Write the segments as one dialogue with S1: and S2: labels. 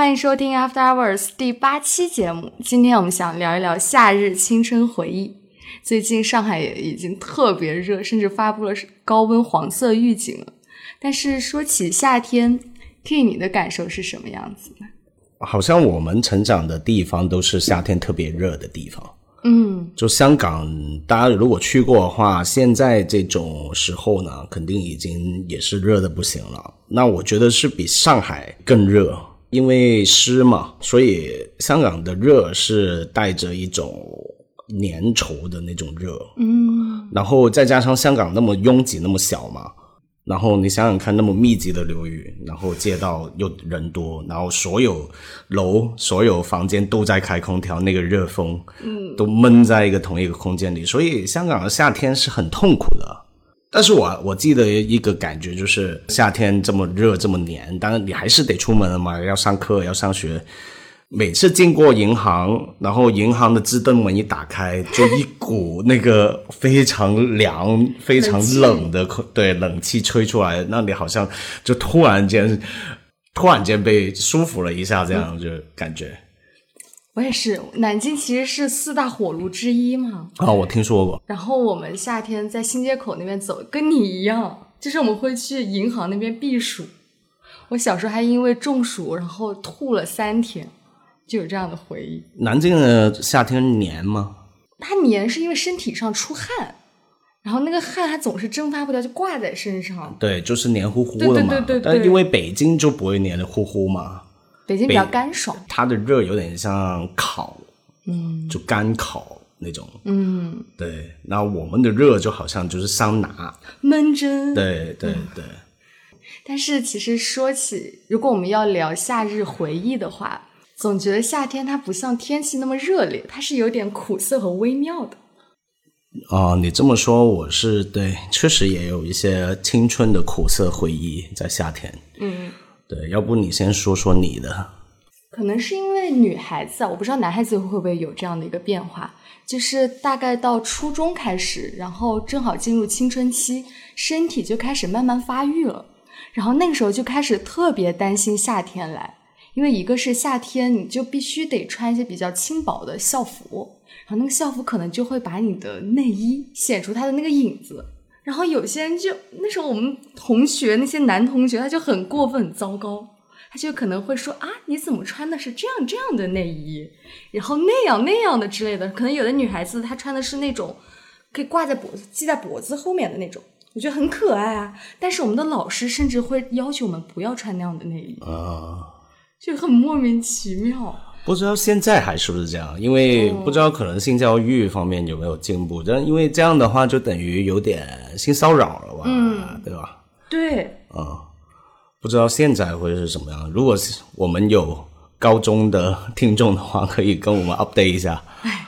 S1: 欢迎收听 After Hours 第八期节目。今天我们想聊一聊夏日青春回忆。最近上海也已经特别热，甚至发布了高温黄色预警了。但是说起夏天，K，你的感受是什么样子呢？
S2: 好像我们成长的地方都是夏天特别热的地方。
S1: 嗯，
S2: 就香港，大家如果去过的话，现在这种时候呢，肯定已经也是热的不行了。那我觉得是比上海更热。因为湿嘛，所以香港的热是带着一种粘稠的那种热，
S1: 嗯，
S2: 然后再加上香港那么拥挤、那么小嘛，然后你想想看，那么密集的流域，然后街道又人多，然后所有楼、所有房间都在开空调，那个热风，
S1: 嗯，
S2: 都闷在一个同一个空间里，所以香港的夏天是很痛苦的。但是我我记得一个感觉就是夏天这么热这么黏，当然你还是得出门了嘛，要上课要上学。每次经过银行，然后银行的自动门一打开，就一股那个非常凉、非常冷的空，对冷气吹出来，那你好像就突然间突然间被舒服了一下，这样就感觉。
S1: 我也是，南京其实是四大火炉之一嘛。
S2: 啊，我听说过。
S1: 然后我们夏天在新街口那边走，跟你一样，就是我们会去银行那边避暑。我小时候还因为中暑，然后吐了三天，就有这样的回忆。
S2: 南京的夏天黏吗？
S1: 它黏是因为身体上出汗，然后那个汗它总是蒸发不掉，就挂在身上。
S2: 对，就是黏糊糊的嘛。
S1: 对对对对。
S2: 但因为北京就不会黏的糊糊嘛。
S1: 北京比较干爽，
S2: 它的热有点像烤，
S1: 嗯，
S2: 就干烤那种，
S1: 嗯，
S2: 对。那我们的热就好像就是桑拿，
S1: 闷蒸，
S2: 对对对。
S1: 但是其实说起，如果我们要聊夏日回忆的话，总觉得夏天它不像天气那么热烈，它是有点苦涩和微妙的。
S2: 哦，你这么说，我是对，确实也有一些青春的苦涩回忆在夏天，
S1: 嗯。
S2: 对，要不你先说说你的？
S1: 可能是因为女孩子，我不知道男孩子会不会有这样的一个变化，就是大概到初中开始，然后正好进入青春期，身体就开始慢慢发育了，然后那个时候就开始特别担心夏天来，因为一个是夏天，你就必须得穿一些比较轻薄的校服，然后那个校服可能就会把你的内衣显出它的那个影子。然后有些人就那时候我们同学那些男同学他就很过分很糟糕，他就可能会说啊你怎么穿的是这样这样的内衣，然后那样那样的之类的。可能有的女孩子她穿的是那种可以挂在脖子系在脖子后面的那种，我觉得很可爱啊。但是我们的老师甚至会要求我们不要穿那样的内衣
S2: 啊，
S1: 就很莫名其妙。
S2: 不知道现在还是不是这样，因为不知道可能性教育方面有没有进步。但因为这样的话，就等于有点性骚扰了吧？
S1: 嗯，
S2: 对吧？
S1: 对。
S2: 啊，不知道现在会是什么样。如果是我们有高中的听众的话，可以跟我们 update 一下。
S1: 哎，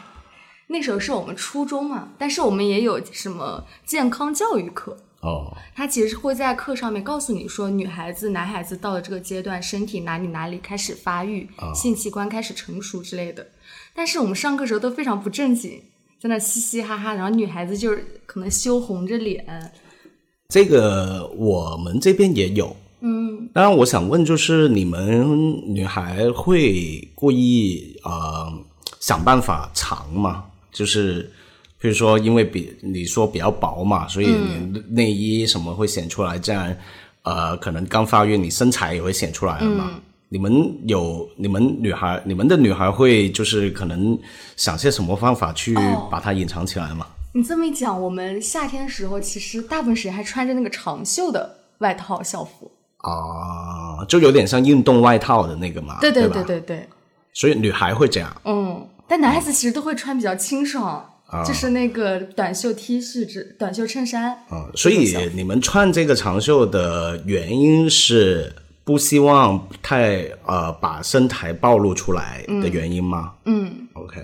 S1: 那时候是我们初中嘛，但是我们也有什么健康教育课。
S2: 哦，
S1: 他其实会在课上面告诉你说，女孩子、男孩子到了这个阶段，身体哪里哪里开始发育，性器官开始成熟之类的。但是我们上课时候都非常不正经，在那嘻嘻哈哈，然后女孩子就是可能羞红着脸。
S2: 这个我们这边也有，
S1: 嗯。
S2: 当然，我想问，就是你们女孩会故意呃想办法藏吗？就是。比如说，因为比你说比较薄嘛，所以内衣什么会显出来，这样，呃，可能刚发育，你身材也会显出来了嘛。你们有你们女孩，你们的女孩会就是可能想些什么方法去把它隐藏起来吗？
S1: 你这么一讲，我们夏天的时候其实大部分时间还穿着那个长袖的外套校服
S2: 啊，就有点像运动外套的那个嘛。
S1: 对对对对对。
S2: 所以女孩会这样。
S1: 嗯，但男孩子其实都会穿比较清爽。就是那个短袖 T 恤、之短袖衬衫
S2: 啊，所以你们穿这个长袖的原因是不希望太呃把身材暴露出来的原因吗？
S1: 嗯
S2: ，OK，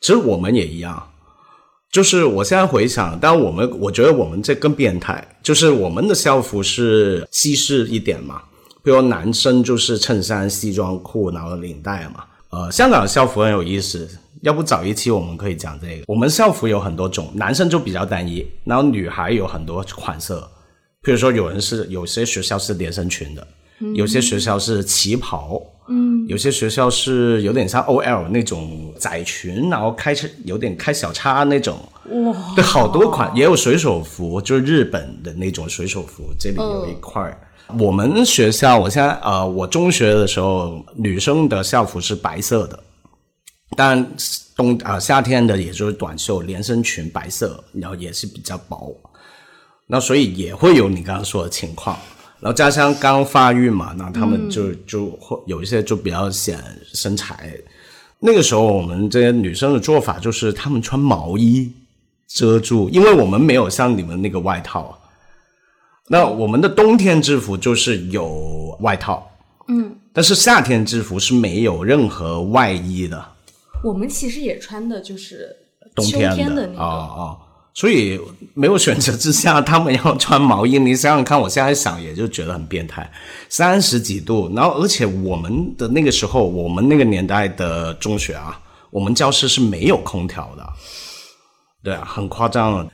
S2: 其实我们也一样，就是我现在回想，但我们我觉得我们这更变态，就是我们的校服是西式一点嘛，比如男生就是衬衫、西装裤，然后领带嘛。呃，香港的校服很有意思。要不早一期我们可以讲这个。我们校服有很多种，男生就比较单一，然后女孩有很多款式。比如说，有人是有些学校是连身裙的，有些学校是旗袍，
S1: 嗯，
S2: 有些学校是有点像 OL 那种窄裙，然后开有点开小叉那种。
S1: 哇，
S2: 对，好多款，也有水手服，就是日本的那种水手服，这里有一块儿。我们学校，我现在呃，我中学的时候，女生的校服是白色的，但冬啊夏天的也就是短袖连身裙，白色，然后也是比较薄，那所以也会有你刚刚说的情况。然后加上刚发育嘛，那他们就就会有一些就比较显身材。那个时候我们这些女生的做法就是，她们穿毛衣遮住，因为我们没有像你们那个外套。那我们的冬天制服就是有外套，
S1: 嗯，
S2: 但是夏天制服是没有任何外衣的。
S1: 我们其实也穿的就是
S2: 冬
S1: 天
S2: 的
S1: 那
S2: 个啊所以没有选择之下，他们要穿毛衣。你想想看，我现在想也就觉得很变态，三十几度，然后而且我们的那个时候，我们那个年代的中学啊，我们教室是没有空调的，对啊，很夸张。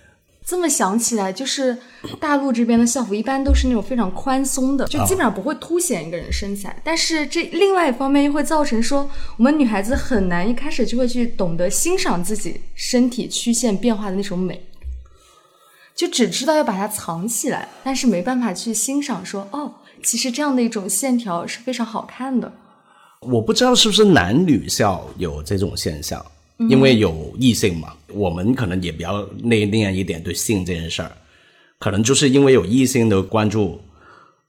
S1: 这么想起来，就是大陆这边的校服一般都是那种非常宽松的，就基本上不会凸显一个人身材。但是这另外一方面又会造成说，我们女孩子很难一开始就会去懂得欣赏自己身体曲线变化的那种美，就只知道要把它藏起来，但是没办法去欣赏说，哦，其实这样的一种线条是非常好看的。
S2: 我不知道是不是男女校有这种现象。因为有异性嘛，我们可能也比较内敛一点，对性这件事儿，可能就是因为有异性的关注，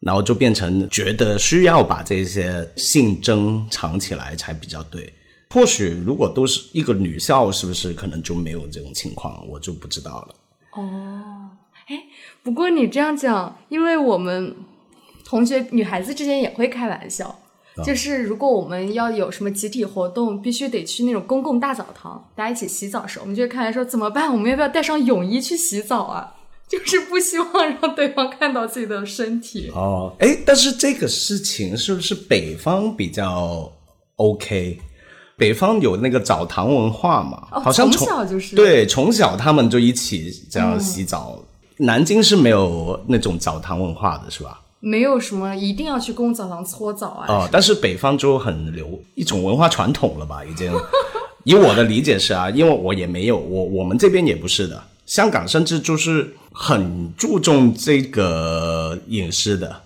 S2: 然后就变成觉得需要把这些性征藏起来才比较对。或许如果都是一个女校，是不是可能就没有这种情况，我就不知道了。
S1: 哦，哎，不过你这样讲，因为我们同学女孩子之间也会开玩笑。就是如果我们要有什么集体活动，必须得去那种公共大澡堂，大家一起洗澡的时候，我们就会看来说怎么办？我们要不要带上泳衣去洗澡啊？就是不希望让对方看到自己的身体。
S2: 哦，哎，但是这个事情是不是北方比较 OK？北方有那个澡堂文化嘛？好像
S1: 从小就是
S2: 对，从小他们就一起这样洗澡。南京是没有那种澡堂文化的，是吧？
S1: 没有什么一定要去公共澡堂搓澡啊。
S2: 哦，但是北方就很流一种文化传统了吧？已经，以我的理解是啊，因为我也没有，我我们这边也不是的。香港甚至就是很注重这个隐私的，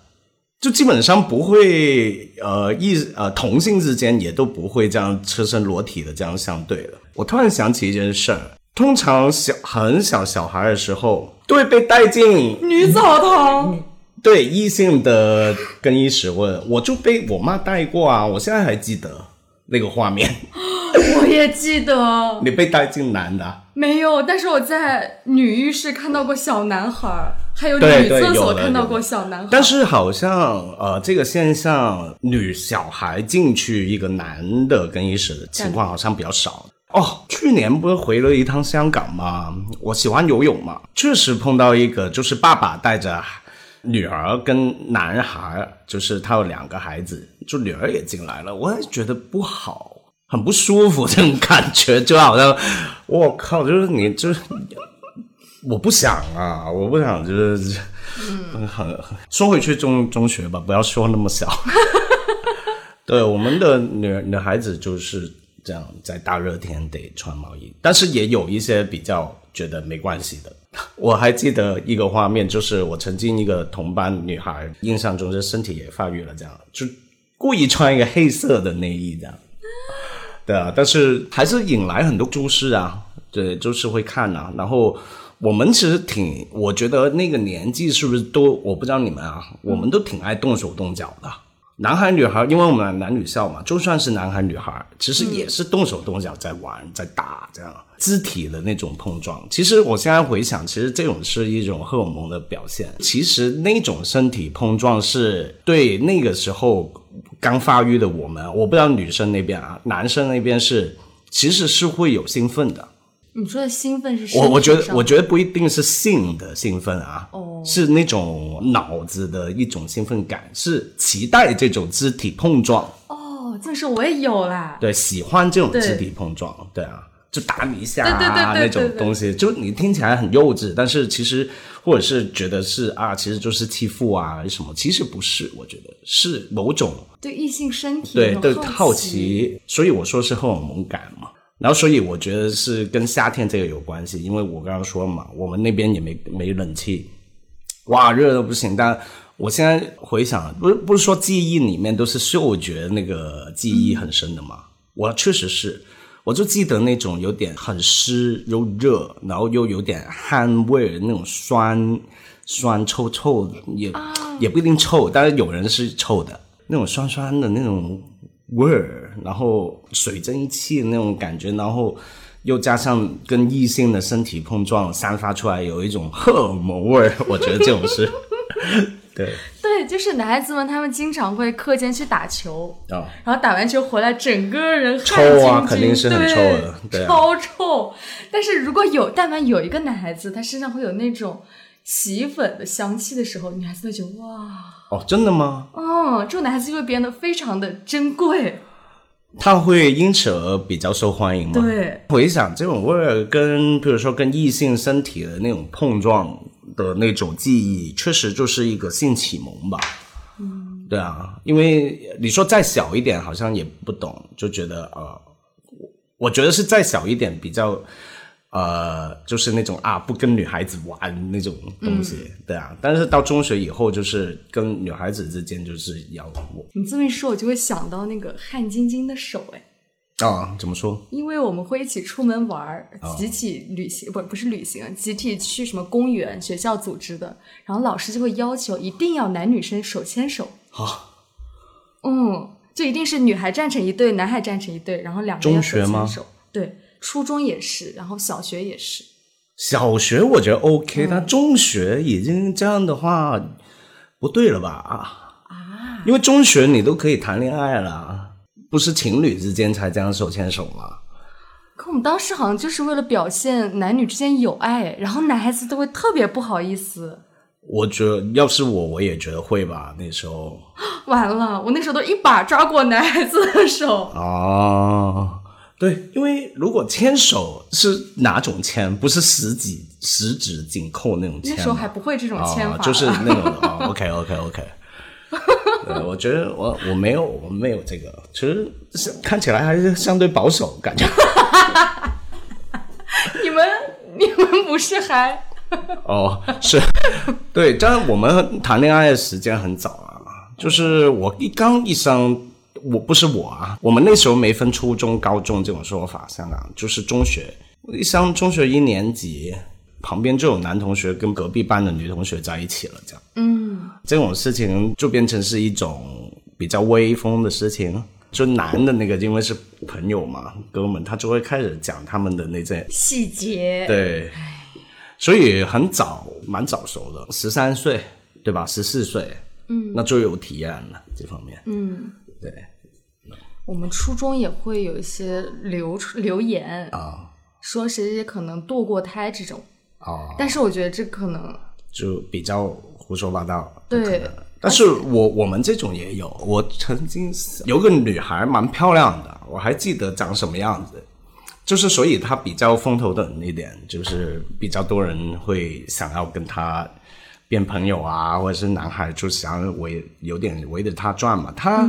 S2: 就基本上不会呃异呃同性之间也都不会这样赤身裸体的这样相对的。我突然想起一件事儿，通常小很小小孩的时候都会被带进
S1: 女澡堂。
S2: 对异性的更衣室，我我就被我妈带过啊，我现在还记得那个画面。
S1: 我也记得。
S2: 你被带进男的？
S1: 没有，但是我在女浴室看到过小男孩，还有女厕所看到过小男孩。
S2: 但是好像呃，这个现象，女小孩进去一个男的更衣室的情况好像比较少。哦，去年不是回了一趟香港吗？我喜欢游泳嘛，确实碰到一个，就是爸爸带着。女儿跟男孩，就是他有两个孩子，就女儿也进来了，我也觉得不好，很不舒服，这种感觉就好像，我靠，就是你就是，我不想啊，我不想，就是很很说回去中中学吧，不要说那么小，对，我们的女女孩子就是这样，在大热天得穿毛衣，但是也有一些比较觉得没关系的。我还记得一个画面，就是我曾经一个同班女孩，印象中是身体也发育了，这样就故意穿一个黑色的内衣，这样，对啊，但是还是引来很多注视啊，对，就是会看啊。然后我们其实挺，我觉得那个年纪是不是都，我不知道你们啊，我们都挺爱动手动脚的。男孩女孩，因为我们男女校嘛，就算是男孩女孩，其实也是动手动脚在玩，在打这样肢体的那种碰撞。其实我现在回想，其实这种是一种荷尔蒙的表现。其实那种身体碰撞是对那个时候刚发育的我们，我不知道女生那边啊，男生那边是其实是会有兴奋的。
S1: 你说的兴奋是？
S2: 我我觉得，我觉得不一定是性的兴奋啊，是那种脑子的一种兴奋感，是期待这种肢体碰撞。
S1: 哦，这是我也有啦。
S2: 对，喜欢这种肢体碰撞，对啊。就打你一下啊那种东西，就你听起来很幼稚，但是其实或者是觉得是啊，其实就是欺负啊什么，其实不是，我觉得是某种
S1: 对异性身体
S2: 对对好
S1: 奇，
S2: 奇，所以我说是荷尔蒙感嘛。然后，所以我觉得是跟夏天这个有关系，因为我刚刚说嘛，我们那边也没没冷气，哇，热的不行。但我现在回想，不是不是说记忆里面都是嗅觉那个记忆很深的嘛？我确实是，我就记得那种有点很湿又热，然后又有点汗味儿那种酸酸臭臭的，也、也不一定臭，但是有人是臭的，那种酸酸的那种味儿，然后水蒸气那种感觉，然后又加上跟异性的身体碰撞，散发出来有一种荷尔蒙味儿，我觉得这种是，对
S1: 对，就是男孩子们他们经常会课间去打球，
S2: 啊。
S1: 然后打完球回来，整个人
S2: 臭啊肯定是很
S1: 对
S2: 臭的对啊
S1: 超臭。但是如果有，但凡有一个男孩子，他身上会有那种洗衣粉的香气的时候，女孩子会觉得哇，
S2: 哦，真的吗？
S1: 哦，这种男孩子就会变得非常的珍贵。
S2: 他会因此而比较受欢迎吗？
S1: 对，
S2: 回想这种味儿跟，比如说跟异性身体的那种碰撞的那种记忆，确实就是一个性启蒙吧。嗯，对啊，因为你说再小一点，好像也不懂，就觉得呃，我我觉得是再小一点比较。呃，就是那种啊，不跟女孩子玩那种东西，对啊。但是到中学以后，就是跟女孩子之间就是要我
S1: 你这么一说，我就会想到那个汗津津的手，哎，
S2: 啊，怎么说？
S1: 因为我们会一起出门玩集体旅行，不不是旅行，集体去什么公园，学校组织的，然后老师就会要求一定要男女生手牵手，
S2: 啊，
S1: 嗯，就一定是女孩站成一队，男孩站成一队，然后两个人要手
S2: 中学吗？
S1: 牵手，对，初中也是，然后小学也是，
S2: 小学我觉得 OK，、但中学已经这样的话不对了吧？啊，因为中学你都可以谈恋爱了，不是情侣之间才这样手牵手吗？
S1: 可我们当时好像就是为了表现男女之间有爱，然后男孩子都会特别不好意思。
S2: 我觉得要是我，我也觉得会吧。那时候
S1: 完了，我那时候都一把抓过男孩子的手，
S2: 哦，对，因为如果牵手是哪种牵？不是十指十指紧扣那种牵吗，
S1: 那时候还不会这种牵法、
S2: 哦，就是那种哦，OK OK OK。对，我觉得我我没有我没有这个，其实是看起来还是相对保守，感觉。
S1: 你们你们不是还
S2: 哦，是，对，但是我们谈恋爱的时间很早啊，就是我一刚一上，我不是我啊，我们那时候没分初中、高中这种说法，香港就是中学，一上中学一年级，旁边就有男同学跟隔壁班的女同学在一起了，这样，嗯，这种事情就变成是一种比较威风的事情。就男的那个，因为是朋友嘛，哥们，他就会开始讲他们的那些
S1: 细节？
S2: 对，所以很早，蛮早熟的，十三岁，对吧？十四岁，嗯，那就有体验了这方面，嗯，对。
S1: 我们初中也会有一些流留言，
S2: 啊。
S1: 说谁谁谁可能堕过胎这种，
S2: 啊，
S1: 但是我觉得这可能
S2: 就比较胡说八道，
S1: 对。
S2: 但是我我们这种也有，我曾经有个女孩蛮漂亮的，我还记得长什么样子，就是所以她比较风头等一点，就是比较多人会想要跟她变朋友啊，或者是男孩就想要围有点围着他转嘛。她、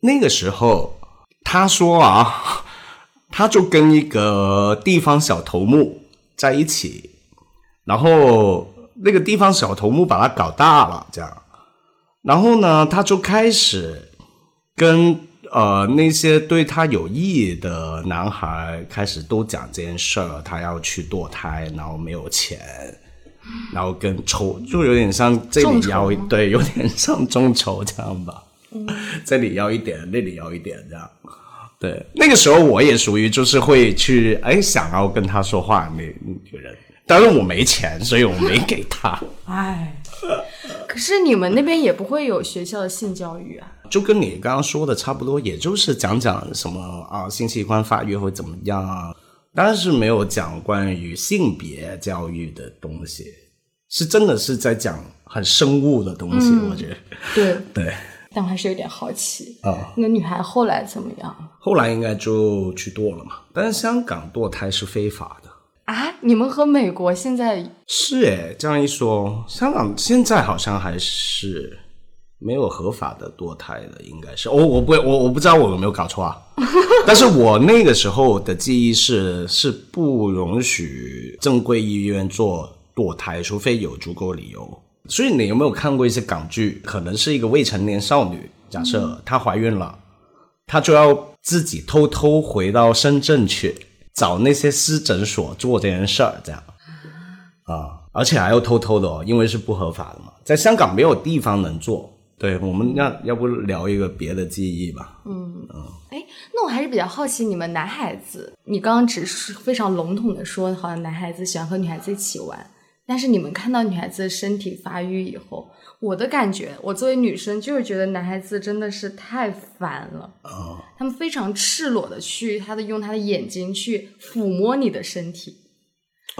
S2: 那个时候他说啊，他就跟一个地方小头目在一起，然后那个地方小头目把他搞大了，这样。然后呢，他就开始跟呃那些对他有益的男孩开始都讲这件事儿，他要去堕胎，然后没有钱，然后跟抽就有点像这里要一对，有点像众筹这样吧，这里要一点，那里要一点这样。对，那个时候我也属于就是会去哎想要跟他说话那那个人，但是我没钱，所以我没给他。
S1: 哎，可是你们那边也不会有学校的性教育啊？
S2: 就跟你刚刚说的差不多，也就是讲讲什么啊性器官发育会怎么样啊，但是没有讲关于性别教育的东西，是真的是在讲很生物的东西，我觉得
S1: 对，
S2: 对。
S1: 但我还是有点好奇
S2: 啊。
S1: 那个女孩后来怎么样？
S2: 后来应该就去堕了嘛。但是香港堕胎是非法的
S1: 啊？你们和美国现在
S2: 是诶，这样一说，香港现在好像还是没有合法的堕胎的，应该是。我我不我我不知道我有没有搞错啊。但是我那个时候的记忆是是不允许正规医院做堕胎，除非有足够理由。所以你有没有看过一些港剧？可能是一个未成年少女，假设她怀孕了，她就要自己偷偷回到深圳去找那些私诊所做这件事儿，这样啊，而且还要偷偷的哦，因为是不合法的嘛，在香港没有地方能做。对，我们要要不聊一个别的记忆吧？
S1: 嗯嗯，哎，那我还是比较好奇，你们男孩子，你刚刚只是非常笼统的说，好像男孩子喜欢和女孩子一起玩，但是你们看到女孩子的身体发育以后，我的感觉，我作为女生就是觉得男孩子真的是太烦了啊！他们非常赤裸的去他的用他的眼睛去抚摸你的身体，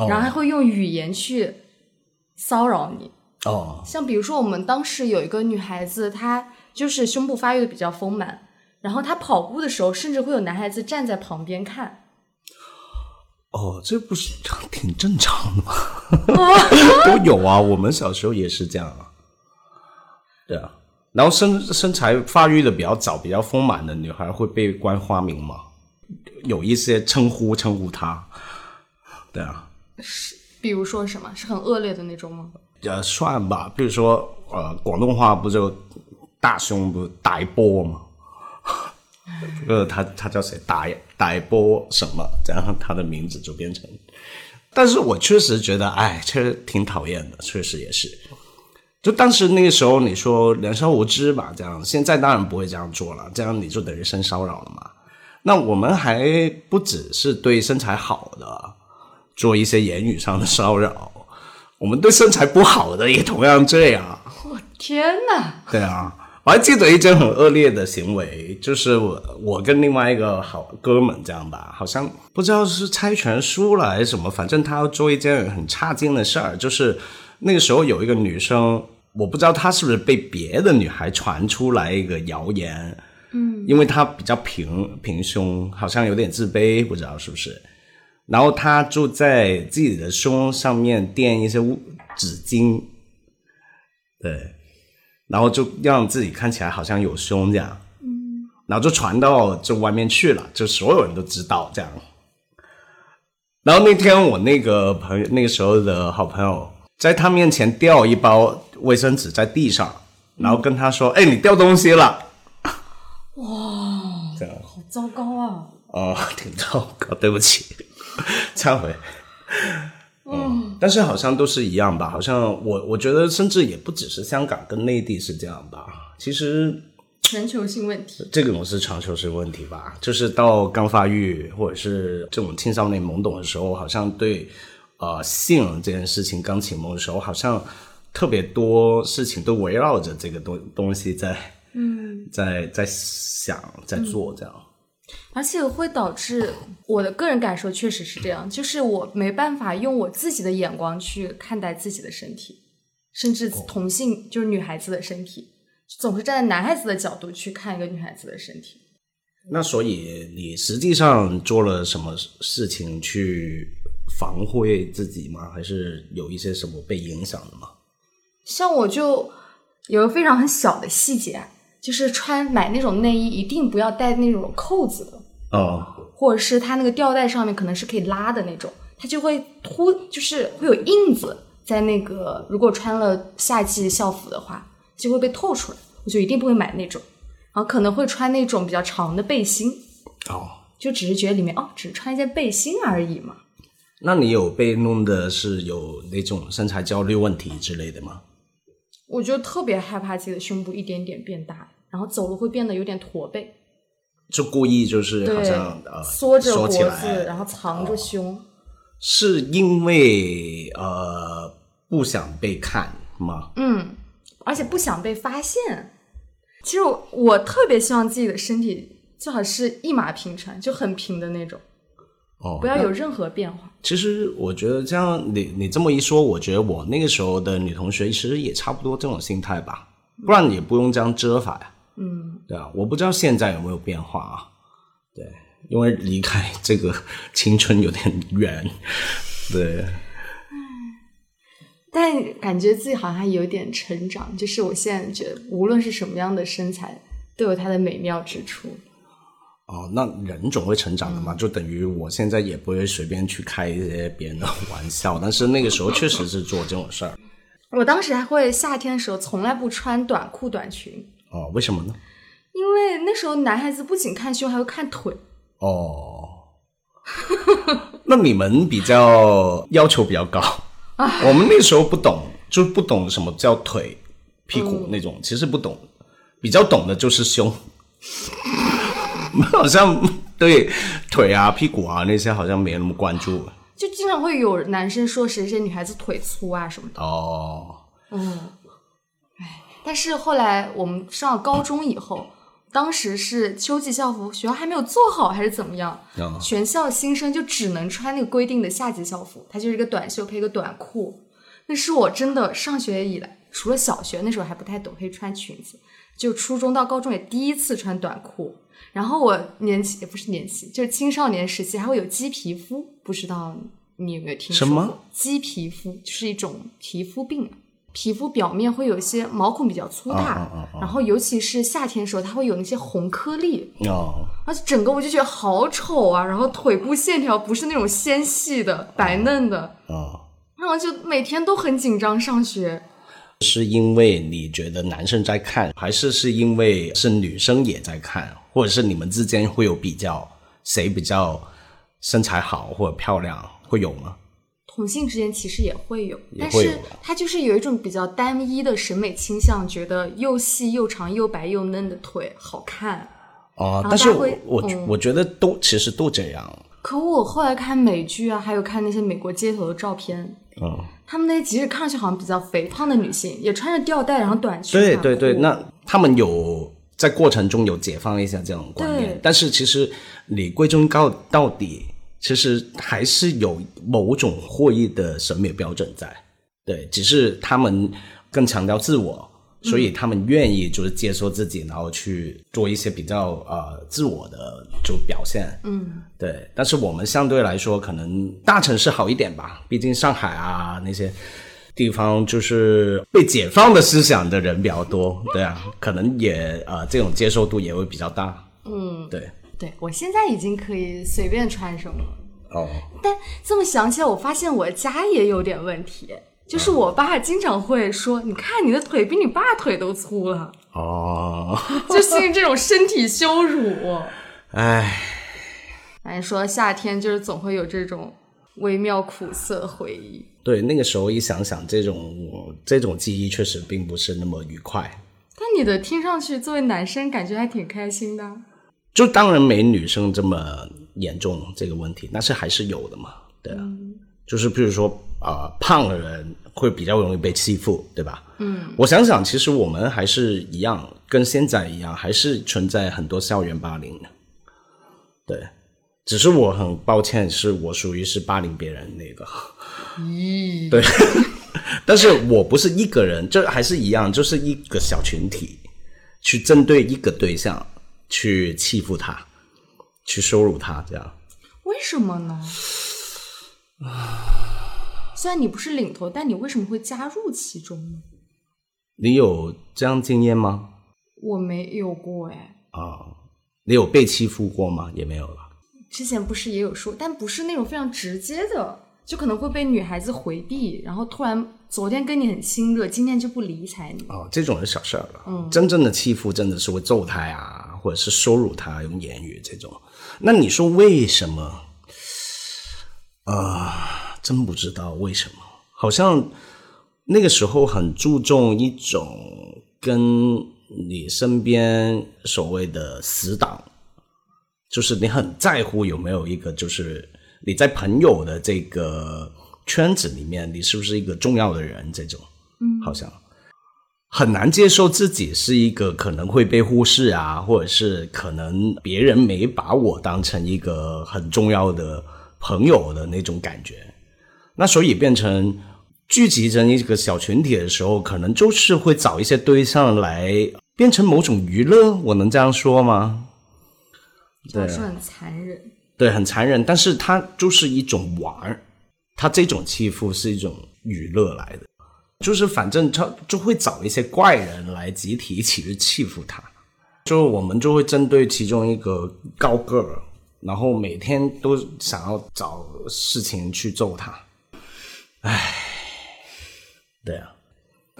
S1: 然后还会用语言去骚扰你。
S2: 哦，
S1: 像比如说，我们当时有一个女孩子，她就是胸部发育的比较丰满，然后她跑步的时候，甚至会有男孩子站在旁边看。
S2: 哦，这不是挺正常的吗？都有啊，我们小时候也是这样啊。对啊，然后身身材发育的比较早、比较丰满的女孩会被冠花名嘛？有一些称呼称呼她。对啊，
S1: 是，比如说什么是很恶劣的那种吗？
S2: 呃，算吧，比如说，呃，广东话不就大胸不大波吗？这个他他叫谁？大大波什么？然后他的名字就变成。但是我确实觉得，哎，确实挺讨厌的，确实也是。就当时那个时候，你说年少无知吧，这样，现在当然不会这样做了，这样你就等于性骚扰了嘛。那我们还不只是对身材好的做一些言语上的骚扰。我们对身材不好的也同样这样。
S1: 我天哪！
S2: 对啊，我还记得一件很恶劣的行为，就是我我跟另外一个好哥们这样吧，好像不知道是猜拳输了还是什么，反正他要做一件很差劲的事儿，就是那个时候有一个女生，我不知道她是不是被别的女孩传出来一个谣言，嗯，因为她比较平平胸，好像有点自卑，不知道是不是。然后他就在自己的胸上面垫一些纸巾，对，然后就让自己看起来好像有胸这样，嗯，然后就传到这外面去了，就所有人都知道这样。然后那天我那个朋友，那个时候的好朋友，在他面前掉一包卫生纸在地上，然后跟他说：“哎，你掉东西了。”
S1: 哇，这样好糟糕啊！
S2: 哦，挺糟糕，对不起。忏悔，嗯，但是好像都是一样吧？好像我我觉得，甚至也不只是香港跟内地是这样吧。其实
S1: 全球性问题，
S2: 这种是全球性问题吧？就是到刚发育或者是这种青少年懵懂的时候，好像对呃性这件事情刚启蒙的时候，好像特别多事情都围绕着这个东东西在，嗯，在在想在做这样。
S1: 而且会导致我的个人感受确实是这样，就是我没办法用我自己的眼光去看待自己的身体，甚至同性就是女孩子的身体，总是站在男孩子的角度去看一个女孩子的身体。
S2: 那所以你实际上做了什么事情去防护自己吗？还是有一些什么被影响的吗？
S1: 像我就有个非常很小的细节。就是穿买那种内衣，一定不要带那种扣子的
S2: 哦，
S1: 或者是它那个吊带上面可能是可以拉的那种，它就会凸，就是会有印子在那个。如果穿了夏季校服的话，就会被透出来。我就一定不会买那种，然后可能会穿那种比较长的背心
S2: 哦，
S1: 就只是觉得里面哦，只是穿一件背心而已嘛。
S2: 那你有被弄的是有那种身材焦虑问题之类的吗？
S1: 我就特别害怕自己的胸部一点点变大，然后走路会变得有点驼背，
S2: 就故意就是好像呃
S1: 缩着脖子，然后藏着胸，
S2: 是因为呃不想被看吗？
S1: 嗯，而且不想被发现。其实我我特别希望自己的身体最好是一马平川，就很平的那种。
S2: 哦，
S1: 不要有任何变化。
S2: 其实我觉得这样，你你这么一说，我觉得我那个时候的女同学其实也差不多这种心态吧，不然也不用这样遮法呀。嗯对啊，我不知道现在有没有变化啊。对，因为离开这个青春有点远。对，
S1: 但感觉自己好像还有点成长。就是我现在觉得，无论是什么样的身材，都有它的美妙之处。
S2: 哦，那人总会成长的嘛，就等于我现在也不会随便去开一些别人的玩笑，但是那个时候确实是做这种事儿。
S1: 我当时还会夏天的时候从来不穿短裤短裙。
S2: 哦，为什么呢？
S1: 因为那时候男孩子不仅看胸，还会看腿。
S2: 哦，那你们比较要求比较高啊？我们那时候不懂，就不懂什么叫腿、屁股那种，其实不懂，比较懂的就是胸。好像对腿啊、屁股啊那些好像没那么关注。
S1: 就经常会有男生说谁谁女孩子腿粗啊什么的。
S2: 哦，
S1: 嗯，哎，但是后来我们上了高中以后，当时是秋季校服，学校还没有做好还是怎么样？全校新生就只能穿那个规定的夏季校服，它就是一个短袖配一个短裤。那是我真的上学以来，除了小学那时候还不太懂可以穿裙子，就初中到高中也第一次穿短裤。然后我年轻也不是年轻，就是青少年时期还会有鸡皮肤，不知道你有没有听说过？鸡皮肤就是一种皮肤病，皮肤表面会有一些毛孔比较粗大，然后尤其是夏天的时候，它会有那些红颗粒，而且整个我就觉得好丑啊！然后腿部线条不是那种纤细的、白嫩的，然后就每天都很紧张上学。
S2: 是因为你觉得男生在看，还是是因为是女生也在看？或者是你们之间会有比较，谁比较身材好或者漂亮，会有吗？
S1: 同性之间其实也会有，但是他就是有一种比较单一的审美倾向，觉得又细又长又白又嫩的腿好看。
S2: 哦，但是我我我觉得都其实都这样。
S1: 可我后来看美剧啊，还有看那些美国街头的照片，嗯，他们那些即使看上去好像比较肥胖的女性，也穿着吊带然后短裙。
S2: 对对对，那他们有。在过程中有解放一下这种观念，但是其实你归根到到底，其实还是有某种获益的审美标准在，对，只是他们更强调自我，所以他们愿意就是接受自己，然后去做一些比较呃自我的就表现，
S1: 嗯，
S2: 对。但是我们相对来说，可能大城市好一点吧，毕竟上海啊那些。地方就是被解放的思想的人比较多，对啊，可能也呃这种接受度也会比较大。
S1: 嗯，
S2: 对，
S1: 对我现在已经可以随便穿什么了。
S2: 哦，
S1: 但这么想起来，我发现我家也有点问题，就是我爸经常会说：“你看你的腿比你爸腿都粗了。”
S2: 哦，
S1: 就是这种身体羞辱。
S2: 唉，
S1: 反正说夏天就是总会有这种微妙苦涩回忆。
S2: 对，那个时候一想想，这种这种记忆确实并不是那么愉快。
S1: 但你的听上去，作为男生感觉还挺开心的。
S2: 就当然没女生这么严重这个问题，但是还是有的嘛。对啊，就是比如说啊，胖的人会比较容易被欺负，对吧？
S1: 嗯，
S2: 我想想，其实我们还是一样，跟现在一样，还是存在很多校园霸凌的。对，只是我很抱歉，是我属于是霸凌别人那个。
S1: 咦，
S2: 对，但是我不是一个人，这还是一样，就是一个小群体，去针对一个对象去欺负他，去羞辱他，这样。
S1: 为什么呢？虽然你不是领头，但你为什么会加入其中呢？
S2: 你有这样经验吗？
S1: 我没有过哎。
S2: 啊，你有被欺负过吗？也没有了。
S1: 之前不是也有说，但不是那种非常直接的。就可能会被女孩子回避，然后突然昨天跟你很亲热，今天就不理睬你。
S2: 哦，这种是小事儿了。嗯，真正的欺负真的是会揍他呀，或者是羞辱他，用言语这种。那你说为什么？啊，真不知道为什么。好像那个时候很注重一种跟你身边所谓的死党，就是你很在乎有没有一个就是。你在朋友的这个圈子里面，你是不是一个重要的人？这种，
S1: 嗯，
S2: 好像很难接受自己是一个可能会被忽视啊，或者是可能别人没把我当成一个很重要的朋友的那种感觉。那所以变成聚集成一个小群体的时候，可能就是会找一些对象来变成某种娱乐，我能这样说吗？
S1: 对，是很残忍。
S2: 对，很残忍，但是它就是一种玩儿，它这种欺负是一种娱乐来的，就是反正他就会找一些怪人来集体一起去欺负他，就我们就会针对其中一个高个儿，然后每天都想要找事情去揍他，唉，对啊，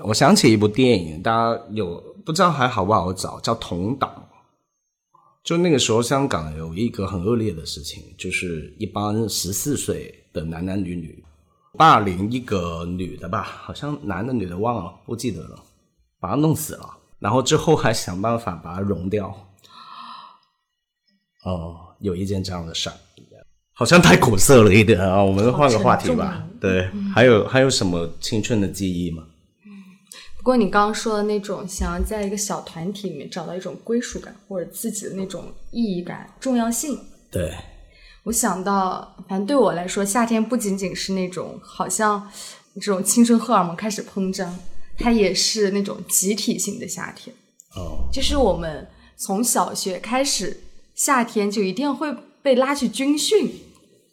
S2: 我想起一部电影，大家有不知道还好不好找，叫《同党》。就那个时候，香港有一个很恶劣的事情，就是一帮十四岁的男男女女霸凌一个女的吧，好像男的女的忘了，不记得了，把她弄死了，然后之后还想办法把她融掉。哦，有一件这样的事儿，好像太苦涩了一点啊，我们换个话题吧。对，还有还有什么青春的记忆吗？
S1: 不过你刚刚说的那种想要在一个小团体里面找到一种归属感或者自己的那种意义感、重要性，
S2: 对
S1: 我想到，反正对我来说，夏天不仅仅是那种好像这种青春荷尔蒙开始膨胀，它也是那种集体性的夏天。
S2: 哦，
S1: 就是我们从小学开始，夏天就一定会被拉去军训。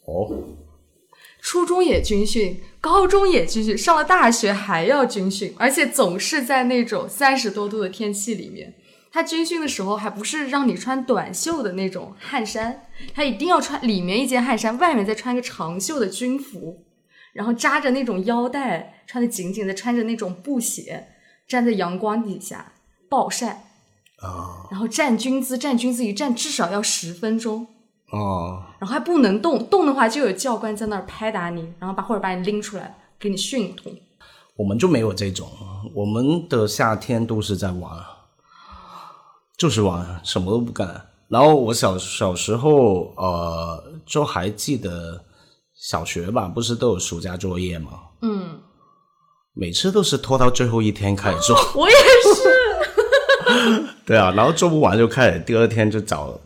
S2: 哦。
S1: 初中也军训，高中也军训，上了大学还要军训，而且总是在那种三十多度的天气里面。他军训的时候还不是让你穿短袖的那种汗衫，他一定要穿里面一件汗衫，外面再穿个长袖的军服，然后扎着那种腰带，穿的紧紧的，穿着那种布鞋，站在阳光底下暴晒
S2: 啊，
S1: 然后站军姿，站军姿一站至少要十分钟。
S2: 哦，
S1: 然后还不能动，动的话就有教官在那儿拍打你，然后把或者把你拎出来给你训一通。
S2: 我们就没有这种，我们的夏天都是在玩，就是玩，什么都不干。然后我小小时候，呃，就还记得小学吧，不是都有暑假作业吗？
S1: 嗯，
S2: 每次都是拖到最后一天开始做。
S1: 我也是。
S2: 对啊，然后做不完就开始第二天就找。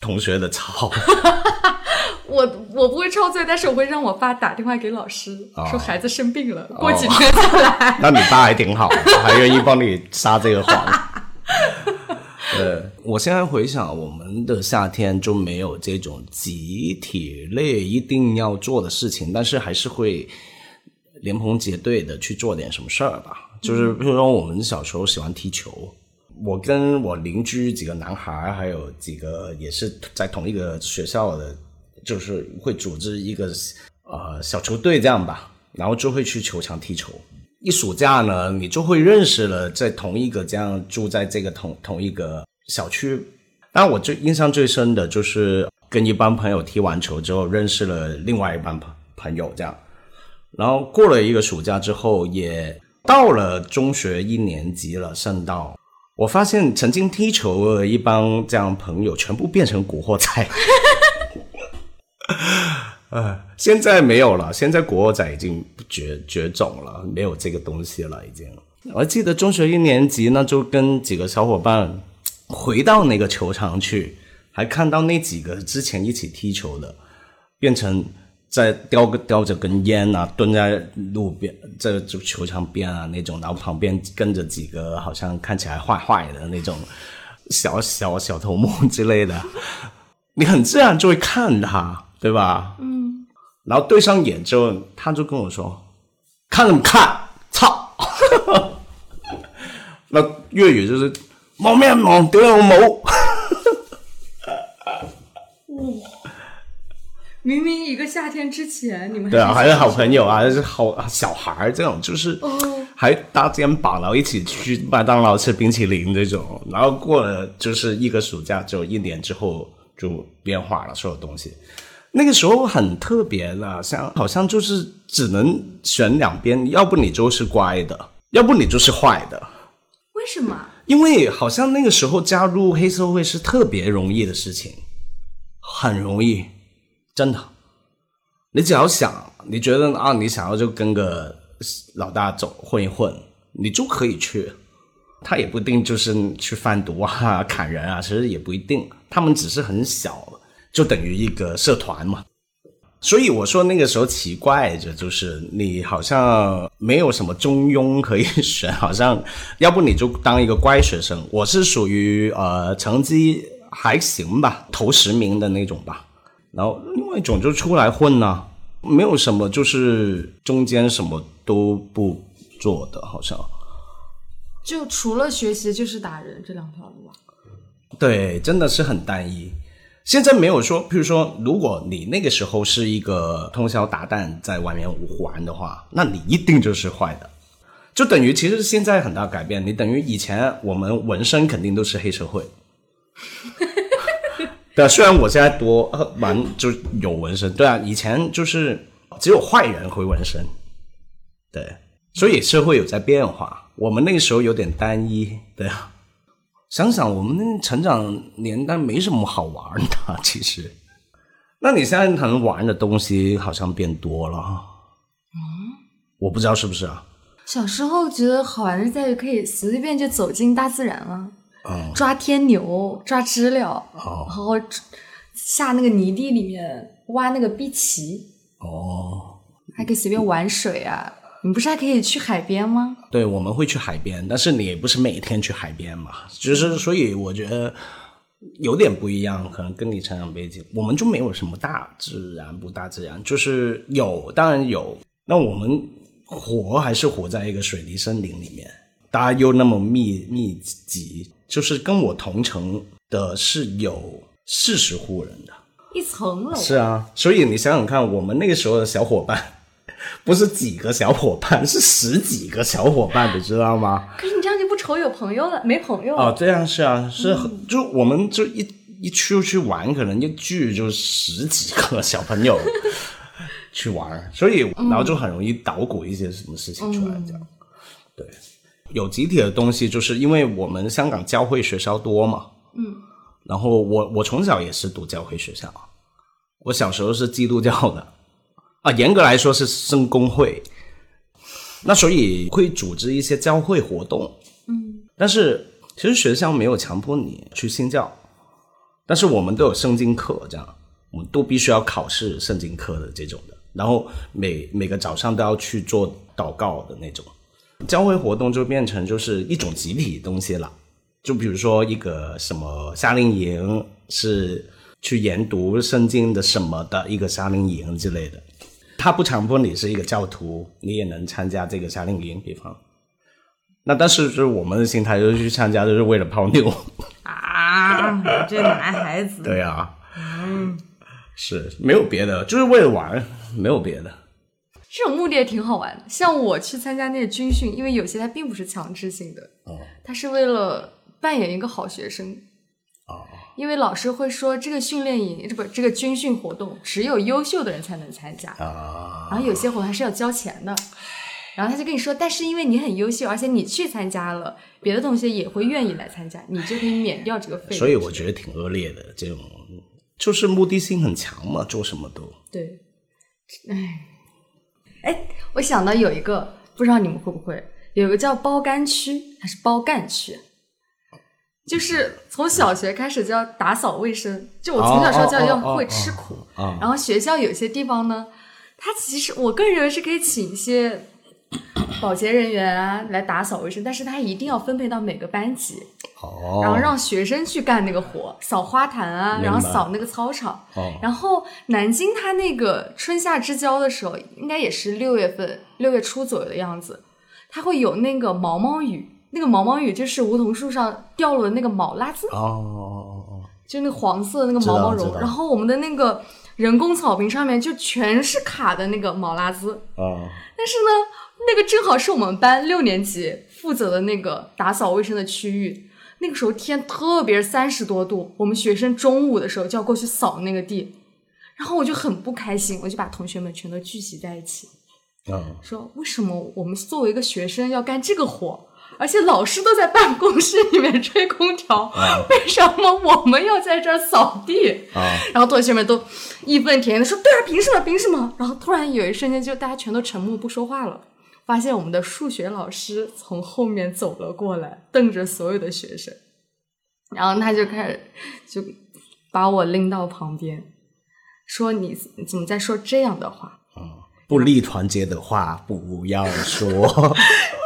S2: 同学的抄，
S1: 我我不会抄作业，但是我会让我爸打电话给老师，说孩子生病了，过几天再来。
S2: 那你爸还挺好，还愿意帮你撒这个谎。呃，我现在回想，我们的夏天就没有这种集体类一定要做的事情，但是还是会连朋结队的去做点什么事儿吧。就是比如说，我们小时候喜欢踢球。我跟我邻居几个男孩，还有几个也是在同一个学校的，就是会组织一个呃小球队这样吧，然后就会去球场踢球。一暑假呢，你就会认识了在同一个这样住在这个同同一个小区。但我最印象最深的就是跟一帮朋友踢完球之后，认识了另外一帮朋朋友这样。然后过了一个暑假之后，也到了中学一年级了，升到。我发现曾经踢球的一帮这样朋友全部变成古惑仔，呃，现在没有了，现在古惑仔已经绝绝种了，没有这个东西了，已经。我记得中学一年级，那就跟几个小伙伴回到那个球场去，还看到那几个之前一起踢球的变成。在叼个叼着根烟啊，蹲在路边，这就球场边啊那种，然后旁边跟着几个好像看起来坏坏的那种小小小头目之类的，你很自然就会看他，对吧？
S1: 嗯。
S2: 然后对上眼之后，他就跟我说：“看什么看？操！” 那粤语就是“望咩望？屌有冇？”
S1: 明明一个夏天之前，你们
S2: 对啊，还是好朋友啊，还是好小孩儿这种，就是还搭肩膀，然后一起去麦当劳吃冰淇淋这种。然后过了就是一个暑假，就一年之后就变化了，所有东西。那个时候很特别的，像好像就是只能选两边，要不你就是乖的，要不你就是坏的。
S1: 为什么？
S2: 因为好像那个时候加入黑社会是特别容易的事情，很容易。真的，你只要想，你觉得啊，你想要就跟个老大走混一混，你就可以去。他也不一定就是去贩毒啊、砍人啊，其实也不一定。他们只是很小，就等于一个社团嘛。所以我说那个时候奇怪着，就是你好像没有什么中庸可以选，好像要不你就当一个乖学生。我是属于呃成绩还行吧，头十名的那种吧。然后另外一种就出来混呢、没有什么就是中间什么都不做的，好像。
S1: 就除了学习就是打人这两条路吧。
S2: 对，真的是很单一。现在没有说，譬如说，如果你那个时候是一个通宵达旦在外面玩的话，那你一定就是坏的。就等于其实现在很大改变，你等于以前我们纹身肯定都是黑社会。对啊，虽然我现在多呃蛮就有纹身，对啊，以前就是只有坏人会纹身，对，所以社会有在变化。我们那个时候有点单一，对啊。想想我们那成长年代没什么好玩的，其实。那你现在可能玩的东西好像变多了，嗯，我不知道是不是啊？
S1: 小时候觉得好玩的在于可以随随便就走进大自然了，
S2: 嗯，
S1: 抓天牛、抓知了，
S2: 哦。
S1: 然后下那个泥地里面挖那个碧琪，
S2: 哦，
S1: 还可以随便玩水啊。你不是还可以去海边吗？
S2: 对，我们会去海边，但是你也不是每天去海边嘛，就是所以我觉得有点不一样，可能跟你成长背景，我们就没有什么大自然不大自然，就是有，当然有，那我们活还是活在一个水泥森林里面，大家又那么密密集，就是跟我同城的是有四十户人的，
S1: 一层楼，
S2: 是啊，所以你想想看，我们那个时候的小伙伴。不是几个小伙伴，是十几个小伙伴，你知道吗？
S1: 可是你这样就不愁有朋友了，没朋友
S2: 哦，这样是啊，是很、就我们就一一出去玩，可能一聚就十几个小朋友去玩，所以然后就很容易捣鼓一些什么事情出来，这样、对。有集体的东西，就是因为我们香港教会学校多嘛，嗯，然后我我从小也是读教会学校，我小时候是基督教的。啊，严格来说是圣公会，那所以会组织一些教会活动，嗯，但是其实学校没有强迫你去信教，但是我们都有圣经课，这样。我们都必须要考试圣经课的这种的，然后每每个早上都要去做祷告的那种，教会活动就变成就是一种集体东西了，就比如说一个什么夏令营是去研读圣经的什么的一个夏令营之类的。他不强迫你是一个教徒，你也能参加这个夏令营，比方。那但是就是我们的心态就是去参加，就是为了泡妞。
S1: 啊！这男孩子，
S2: 对啊，嗯，是没有别的，就是为了玩，没有别的。
S1: 这种目的也挺好玩的。像我去参加那个军训，因为有些它并不是强制性的，
S2: 哦
S1: 它是为了扮演一个好学生。
S2: 哦，
S1: 因为老师会说，这个训练营，这不这个军训活动，只有优秀的人才能参加。
S2: 啊，
S1: 然后有些活动还是要交钱的。然后他就跟你说，但是因为你很优秀，而且你去参加了，别的同学也会愿意来参加，你就可以免掉这个费用。
S2: 所以我觉得挺恶劣的，这种就是目的性很强嘛，做什么都。
S1: 对，哎，哎，我想到有一个，不知道你们会不会，有一个叫包干区还是包干区，就是从小学开始就要打扫卫生。就我从小受教育要会吃苦，
S2: 啊
S1: 然后学校有些地方呢，它其实我个人认为是可以请一些 保洁人员啊来打扫卫生，但是他一定要分配到每个班级，
S2: 哦，
S1: 然后让学生去干那个活，扫花坛啊，然后扫那个操场。
S2: 哦
S1: 然后南京它那个春夏之交的时候，应该也是六月份，六月初左右的样子，它会有那个毛毛雨。那个毛毛雨就是梧桐树上掉落的那个毛辣子，
S2: 哦哦哦
S1: 就那个黄色的那个毛毛绒。然后我们的那个人工草坪上面就全是卡的那个毛辣子。
S2: 哦哦，
S1: 但是呢，那个正好是我们班六年级负责的那个打扫卫生的区域。那个时候天特别三十多度，我们学生中午的时候就要过去扫那个地，然后我就很不开心，我就把同学们全都聚集在一起，
S2: 嗯，
S1: 说为什么我们作为一个学生要干这个活？而且老师都在办公室里面吹空调，为什么我们要在这儿扫地？
S2: 啊
S1: 然后同学们都义愤填膺的说：“对啊，凭什么？凭什么？”然后突然有一瞬间，就大家全都沉默不说话了。发现我们的数学老师从后面走了过来，瞪着所有的学生，然后他就开始就把我拎到旁边，说你你怎么在说这样的话？
S2: 不利团结的话不要说。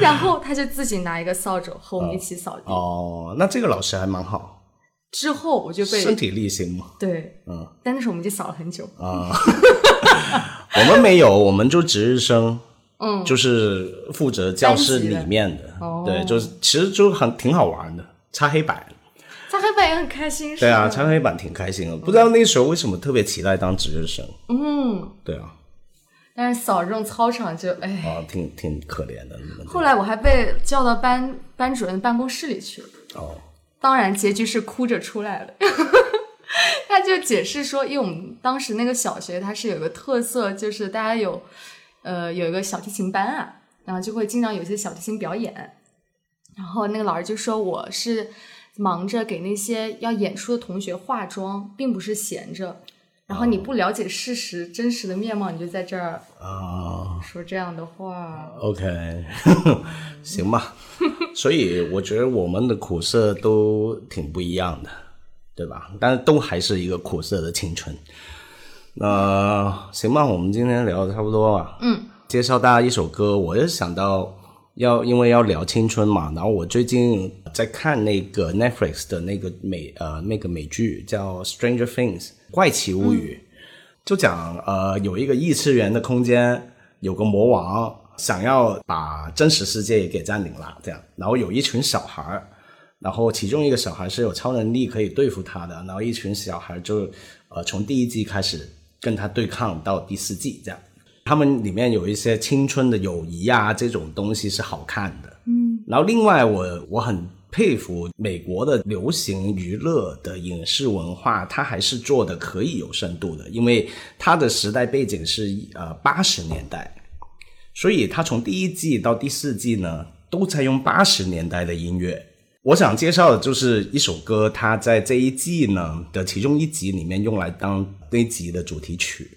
S1: 然后他就自己拿一个扫帚和我们一起扫地。
S2: 哦，那这个老师还蛮好，
S1: 之后我就被
S2: 身体力行嘛。
S1: 对，
S2: 嗯
S1: 但那时候我们就扫了很久。
S2: 啊，我们没有，我们就值日生，
S1: 嗯，
S2: 就是负责教室里面的，
S1: 哦
S2: 对，就是其实就很挺好玩的，擦黑板。
S1: 擦黑板也很开心，是
S2: 对啊，擦黑板挺开心的。不知道那时候为什么特别期待当值日生。
S1: 嗯，
S2: 对啊，
S1: 但是扫这种操场就哎。
S2: 啊，挺挺可怜的。
S1: 后来我还被叫到班班主任办公室里去了，
S2: 哦，
S1: 当然结局是哭着出来了。他就解释说，因为我们当时那个小学它是有个特色，就是大家有呃有一个小提琴班啊，然后就会经常有一些小提琴表演。然后那个老师就说我是忙着给那些要演出的同学化妆，并不是闲着。然后你不了解事实真实的面貌，你就在这儿
S2: 啊
S1: 说这样的话。
S2: ，OK，行吧。所以我觉得我们的苦涩都挺不一样的，对吧？但是都还是一个苦涩的青春。那行吧，我们今天聊的差不多了。
S1: 嗯，
S2: 介绍大家一首歌，我就想到要因为要聊青春嘛，然后我最近在看那个 Netflix 的那个美呃那个美剧叫《Stranger Things》怪奇物语，就讲呃有一个异次元的空间，有个魔王想要把真实世界也给占领了，这样，然后有一群小孩儿。然后其中一个小孩是有超能力可以对付他的，然后一群小孩就呃从第一季开始跟他对抗到第四季这样。他们里面有一些青春的友谊啊，这种东西是好看的。嗯，然后另外我我很佩服美国的流行娱乐的影视文化，它还是做的可以有深度的，因为它的时代背景是呃八十年代，所以它从第一季到第四季呢都在用八十年代的音乐。我想介绍的就是一首歌，它在这一季呢的其中一集里面用来当那集的主题曲。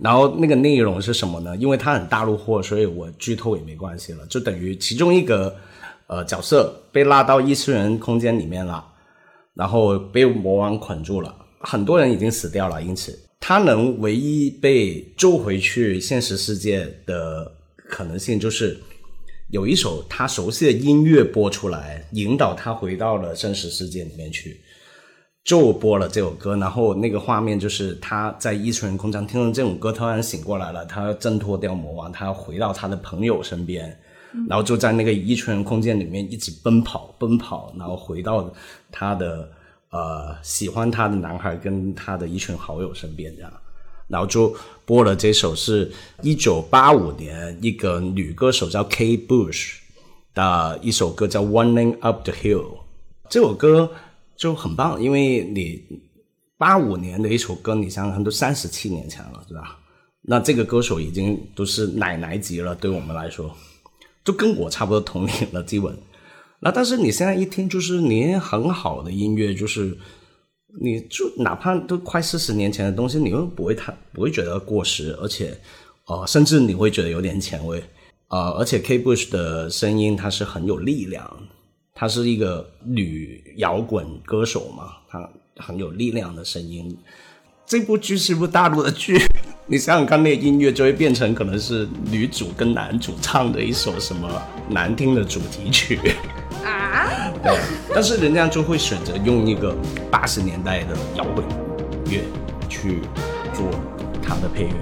S2: 然后那个内容是什么呢？因为它很大陆货，所以我剧透也没关系了。就等于其中一个呃角色被拉到异次元空间里面了，然后被魔王捆住了，很多人已经死掉了，因此他能唯一被救回去现实世界的可能性就是有一首他熟悉的音乐播出来，引导他回到了真实世界里面去。就播了这首歌，然后那个画面就是他在异次元空间听了这种歌，突然醒过来了，他要挣脱掉魔王，他要回到他的朋友身边，然后就在那个一群人空间里面一直奔跑奔跑，然后回到他的呃喜欢他的男孩跟他的一群好友身边这样，然后就播了这首是一九八五年一个女歌手叫 K Bush 的一首歌叫 Running Up the Hill，这首歌。就很棒，因为你八五年的一首歌，你想想看，都三十七年前了，对吧？那这个歌手已经都是奶奶级了，对我们来说，就跟我差不多同龄了，基本。那但是你现在一听，就是你很好的音乐，就是你就哪怕都快四十年前的东西，你又不会太不会觉得过时，而且呃，甚至你会觉得有点前卫。呃，而且 K Bush 的声音它是很有力量。她是一个女摇滚歌手嘛，她很有力量的声音。这部剧是部大陆的剧，你想想看，那个音乐就会变成可能是女主跟男主唱的一首什么难听的主题曲
S1: 啊。
S2: 对，但是人家就会选择用一个八十年代的摇滚乐去做它的配乐。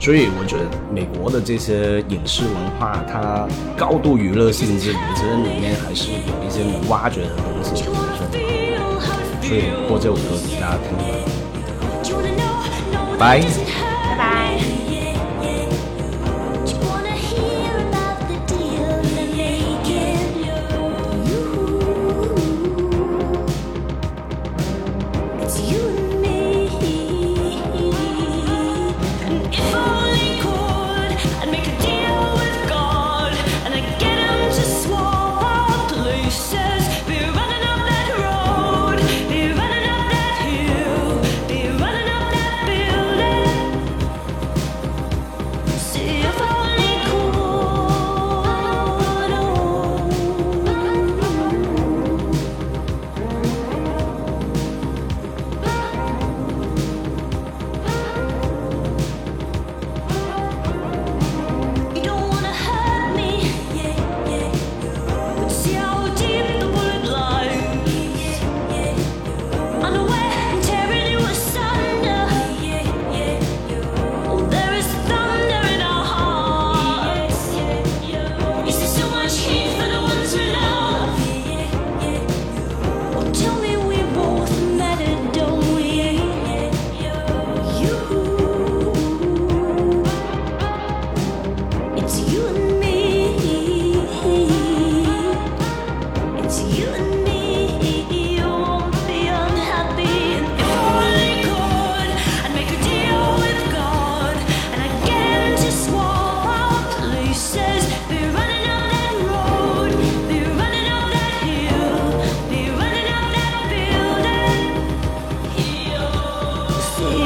S2: 所以我觉得美国的这些影视文化，它高度娱乐性质，我觉得里面还是有一些能挖掘的东西。所以播这首歌给大家听吧，拜。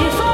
S2: before.